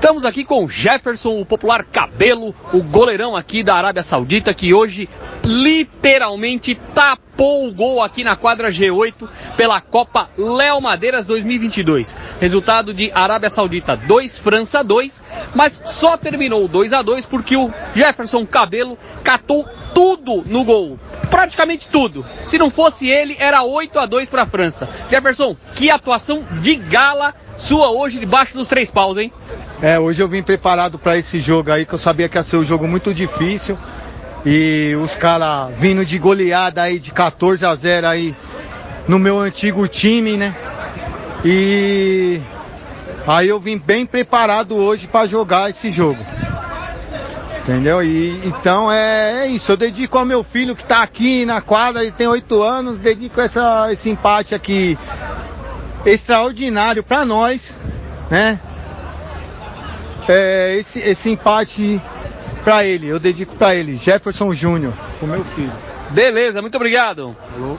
Estamos aqui com Jefferson, o popular cabelo, o goleirão aqui da Arábia Saudita, que hoje literalmente tapou o gol aqui na quadra G8 pela Copa Léo Madeiras 2022. Resultado de Arábia Saudita 2, França 2, mas só terminou 2 a 2 porque o Jefferson Cabelo catou tudo no gol. Praticamente tudo. Se não fosse ele, era 8 a 2 para a França. Jefferson, que atuação de gala sua hoje debaixo dos três paus, hein? É, hoje eu vim preparado para esse jogo aí, que eu sabia que ia ser um jogo muito difícil. E os caras vindo de goleada aí de 14 a 0 aí no meu antigo time, né? E aí eu vim bem preparado hoje para jogar esse jogo. Entendeu? E então é, é, isso. Eu dedico ao meu filho que tá aqui na quadra, ele tem oito anos, dedico essa, esse empate aqui extraordinário para nós, né? É, esse, esse empate para ele, eu dedico para ele, Jefferson Júnior, o meu filho. Beleza, muito obrigado. Falou.